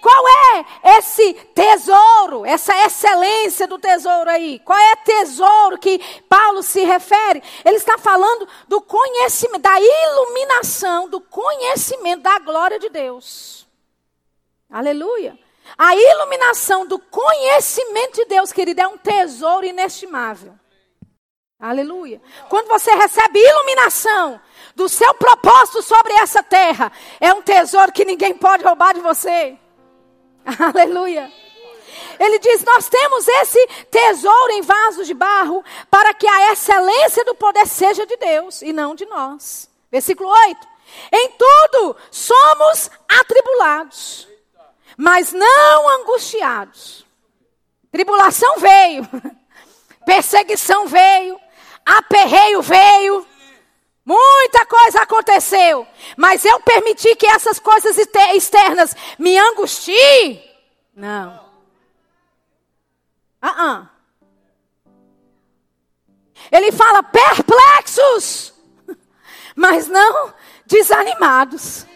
Qual é esse tesouro, essa excelência do tesouro aí? Qual é tesouro que Paulo se refere? Ele está falando do conhecimento, da iluminação, do conhecimento da glória de Deus. Aleluia. A iluminação do conhecimento de Deus, querido, é um tesouro inestimável. Aleluia. Quando você recebe iluminação do seu propósito sobre essa terra, é um tesouro que ninguém pode roubar de você. Aleluia. Ele diz: Nós temos esse tesouro em vasos de barro para que a excelência do poder seja de Deus e não de nós. Versículo 8: Em tudo somos atribulados, mas não angustiados. Tribulação veio, perseguição veio, aperreio veio, Muita coisa aconteceu, mas eu permiti que essas coisas externas me angustiem? Não. Uh -uh. Ele fala perplexos, mas não desanimados.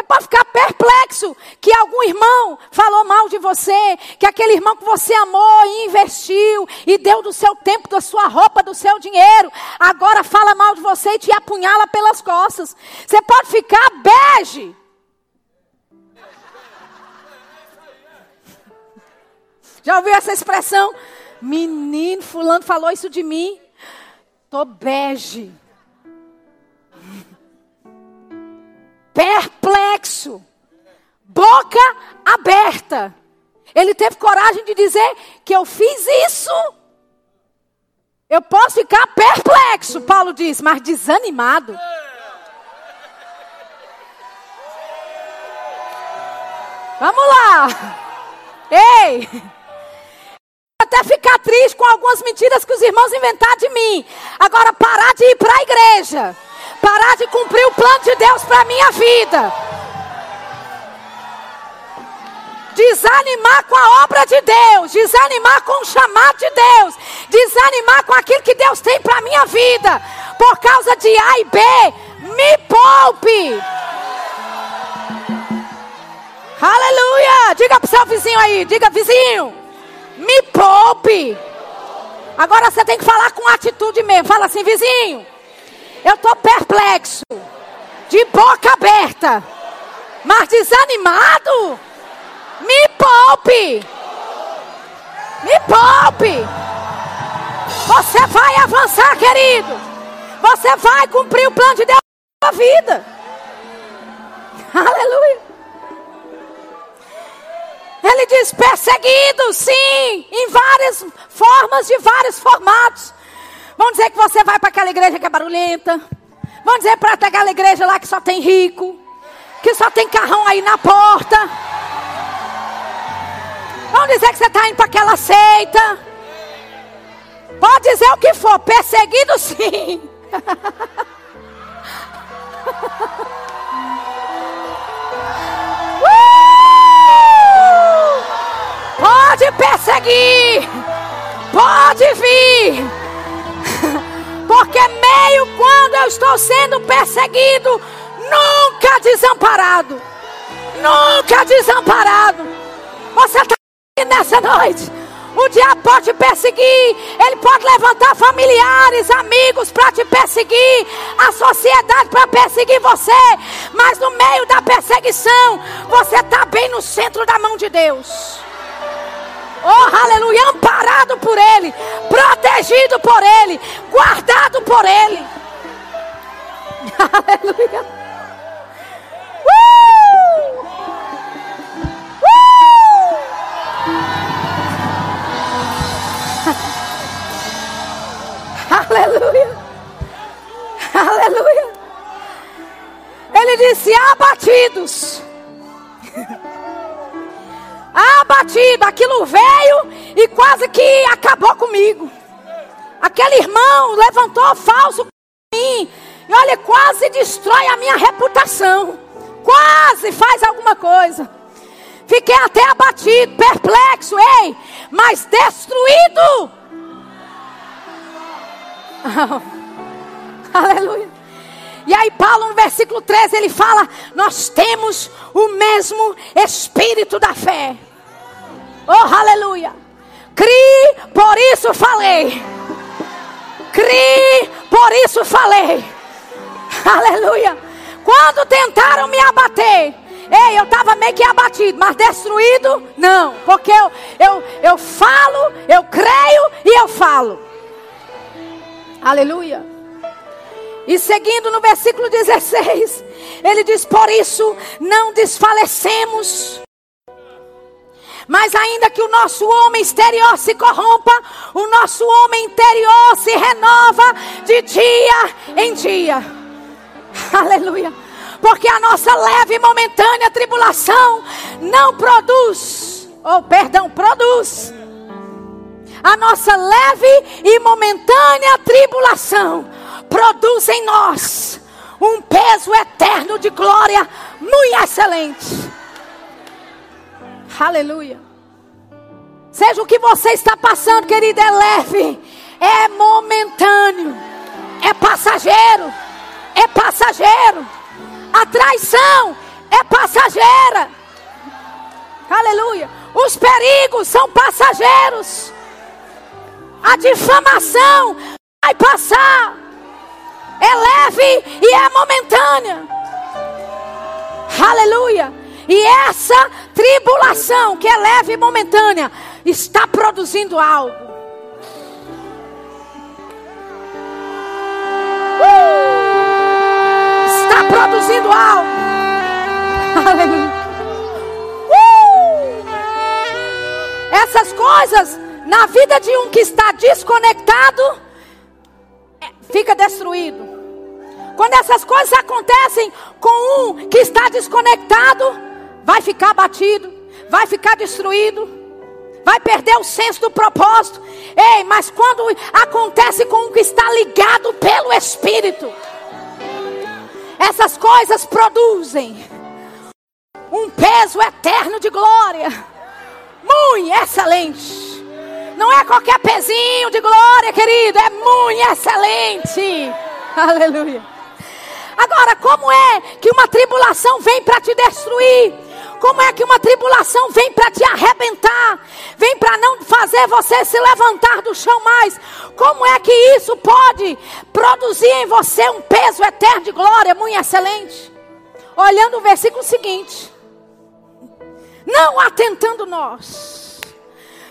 Você pode ficar perplexo que algum irmão falou mal de você, que aquele irmão que você amou e investiu e deu do seu tempo, da sua roupa, do seu dinheiro, agora fala mal de você e te apunhala pelas costas. Você pode ficar bege. Já ouviu essa expressão? Menino, fulano falou isso de mim. Tô bege. Perplexo, boca aberta. Ele teve coragem de dizer que eu fiz isso. Eu posso ficar perplexo, Paulo diz, mas desanimado. Vamos lá. Ei! Até ficar triste com algumas mentiras que os irmãos inventaram de mim. Agora parar de ir para a igreja parar de cumprir o plano de Deus para a minha vida. Desanimar com a obra de Deus, desanimar com o chamado de Deus, desanimar com aquilo que Deus tem para a minha vida, por causa de A e B, me poupe. Aleluia! Diga para o seu vizinho aí, diga vizinho, me poupe. Agora você tem que falar com atitude mesmo. Fala assim, vizinho, eu estou perplexo, de boca aberta, mas desanimado. Me poupe. Me poupe. Você vai avançar, querido. Você vai cumprir o plano de Deus na sua vida. Aleluia. Ele diz perseguido, sim, em várias formas, de vários formatos. Vão dizer que você vai para aquela igreja que é barulhenta. Vão dizer para aquela igreja lá que só tem rico. Que só tem carrão aí na porta. Vão dizer que você está indo para aquela seita. Pode dizer o que for, perseguido sim. uh! Pode perseguir. Pode vir. Porque meio quando eu estou sendo perseguido, nunca desamparado. Nunca desamparado. Você está aqui nessa noite. O diabo pode te perseguir, ele pode levantar familiares, amigos para te perseguir, a sociedade para perseguir você, mas no meio da perseguição, você está bem no centro da mão de Deus. Oh, aleluia, amparado por Ele, protegido por Ele, guardado por Ele. Aleluia. Uh! Uh! Aleluia. Aleluia. Ele disse: abatidos. abatido. Aquilo veio e quase que acabou comigo. Aquele irmão levantou falso mim. E olha, quase destrói a minha reputação. Quase faz alguma coisa. Fiquei até abatido, perplexo, ei, mas destruído. Aleluia. E aí, Paulo, no versículo 13, ele fala: Nós temos o mesmo espírito da fé. Oh, aleluia. Cri, por isso falei. Cri, por isso falei. Aleluia. Quando tentaram me abater, ei, eu estava meio que abatido, mas destruído, não. Porque eu, eu, eu falo, eu creio e eu falo. Aleluia. E seguindo no versículo 16, ele diz: Por isso não desfalecemos. Mas ainda que o nosso homem exterior se corrompa, o nosso homem interior se renova de dia em dia. Aleluia. Porque a nossa leve e momentânea tribulação não produz, ou oh, perdão, produz. A nossa leve e momentânea tribulação produz em nós um peso eterno de glória muito excelente. Aleluia. Seja o que você está passando, querido, é leve, é momentâneo, é passageiro, é passageiro. A traição é passageira. Aleluia. Os perigos são passageiros. A difamação vai passar é leve e é momentânea. Aleluia. E essa tribulação, que é leve e momentânea, está produzindo algo. Uh! Está produzindo algo. Aleluia. Uh! Essas coisas, na vida de um que está desconectado, é, fica destruído. Quando essas coisas acontecem com um que está desconectado, vai ficar batido, vai ficar destruído, vai perder o senso do propósito. Ei, mas quando acontece com um que está ligado pelo Espírito, essas coisas produzem um peso eterno de glória, muito excelente. Não é qualquer pezinho de glória, querido, é muito excelente. Aleluia. Agora, como é que uma tribulação vem para te destruir? Como é que uma tribulação vem para te arrebentar? Vem para não fazer você se levantar do chão mais? Como é que isso pode produzir em você um peso eterno de glória muito excelente? Olhando o versículo seguinte: Não atentando nós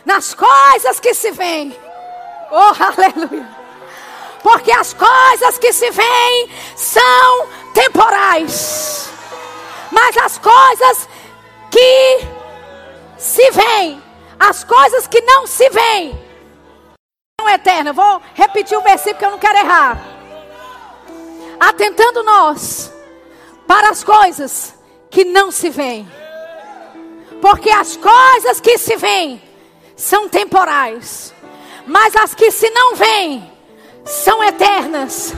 nas coisas que se veem. Oh, aleluia porque as coisas que se veem são temporais. Mas as coisas que se veem, as coisas que não se veem, são eternas. Vou repetir o versículo que eu não quero errar. Atentando nós para as coisas que não se veem. Porque as coisas que se veem são temporais. Mas as que se não veem são eternas.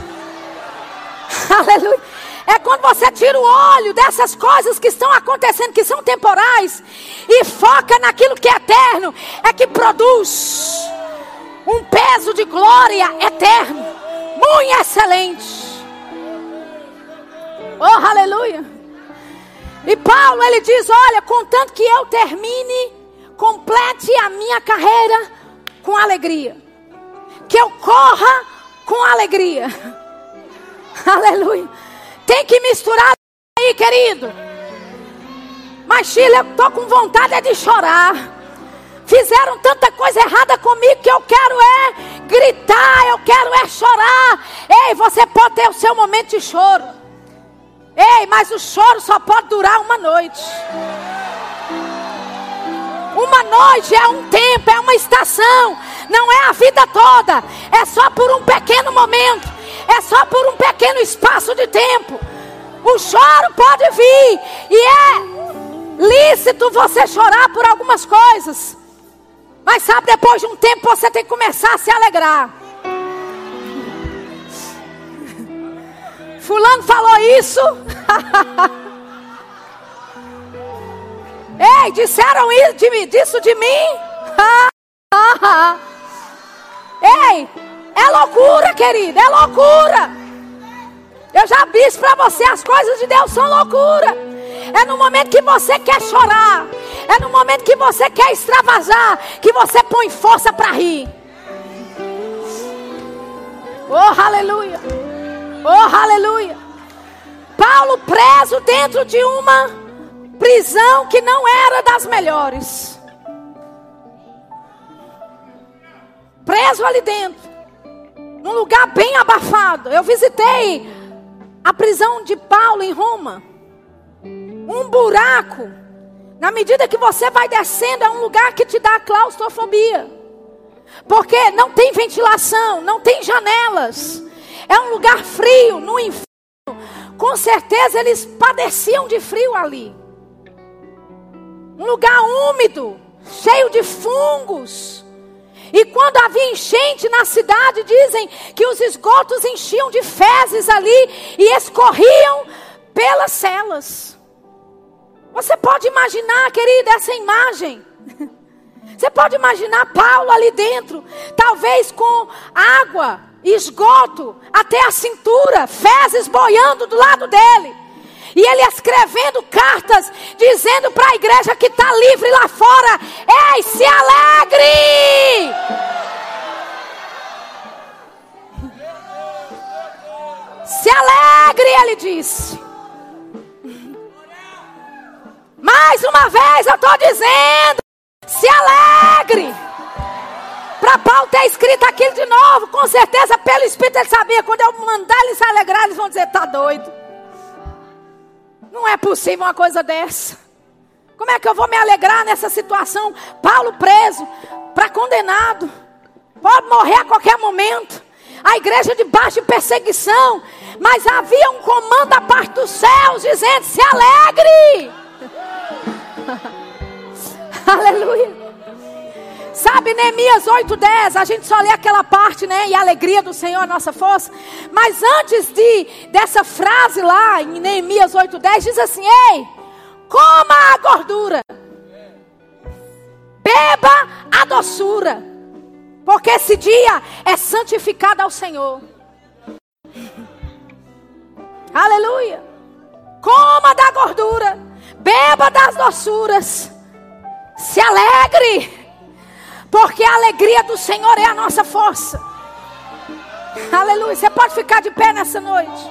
Aleluia. É quando você tira o olho dessas coisas que estão acontecendo, que são temporais, e foca naquilo que é eterno, é que produz um peso de glória eterno, muito excelente. Oh, aleluia. E Paulo ele diz: Olha, contanto que eu termine, complete a minha carreira com alegria, que eu corra com alegria. Aleluia. Tem que misturar aí, querido. Mas, Chile, eu tô com vontade é de chorar. Fizeram tanta coisa errada comigo que eu quero é gritar, eu quero é chorar. Ei, você pode ter o seu momento de choro. Ei, mas o choro só pode durar uma noite. Uma noite é um tempo, é uma estação. Não é a vida toda. É só por um pequeno momento. É só por um pequeno espaço de tempo. O choro pode vir. E é lícito você chorar por algumas coisas. Mas sabe, depois de um tempo você tem que começar a se alegrar. Fulano falou isso. Ei, disseram isso de, disso de mim? Ei, é loucura, querida, é loucura. Eu já disse para você, as coisas de Deus são loucura. É no momento que você quer chorar, é no momento que você quer extravasar, que você põe força para rir. Oh, aleluia. Oh, aleluia. Paulo preso dentro de uma prisão que não era das melhores. Preso ali dentro. Num lugar bem abafado. Eu visitei a prisão de Paulo em Roma. Um buraco. Na medida que você vai descendo, é um lugar que te dá claustrofobia. Porque não tem ventilação, não tem janelas. É um lugar frio, no inferno. Com certeza eles padeciam de frio ali. Um lugar úmido, cheio de fungos. E quando havia enchente na cidade, dizem que os esgotos enchiam de fezes ali e escorriam pelas celas. Você pode imaginar, querida, essa imagem. Você pode imaginar Paulo ali dentro, talvez com água, esgoto até a cintura, fezes boiando do lado dele. E ele escrevendo cartas, dizendo para a igreja que está livre lá fora: Ei, se alegre! Se alegre, ele disse. Mais uma vez eu estou dizendo: se alegre. Para Paulo ter escrito aquilo de novo, com certeza, pelo Espírito, ele sabia. Quando eu mandar eles se alegrar, eles vão dizer: está doido. Não é possível uma coisa dessa. Como é que eu vou me alegrar nessa situação? Paulo preso, para condenado, pode morrer a qualquer momento. A igreja debaixo de perseguição, mas havia um comando da parte dos céus dizendo: se alegre. Aleluia. Sabe, Neemias 8:10, a gente só lê aquela parte, né? E a alegria do Senhor a nossa força. Mas antes de dessa frase lá em Neemias 8:10 diz assim: "Ei, coma a gordura. Beba a doçura. Porque esse dia é santificado ao Senhor." Aleluia. Coma da gordura, beba das doçuras. Se alegre porque a alegria do Senhor é a nossa força. Aleluia. Você pode ficar de pé nessa noite.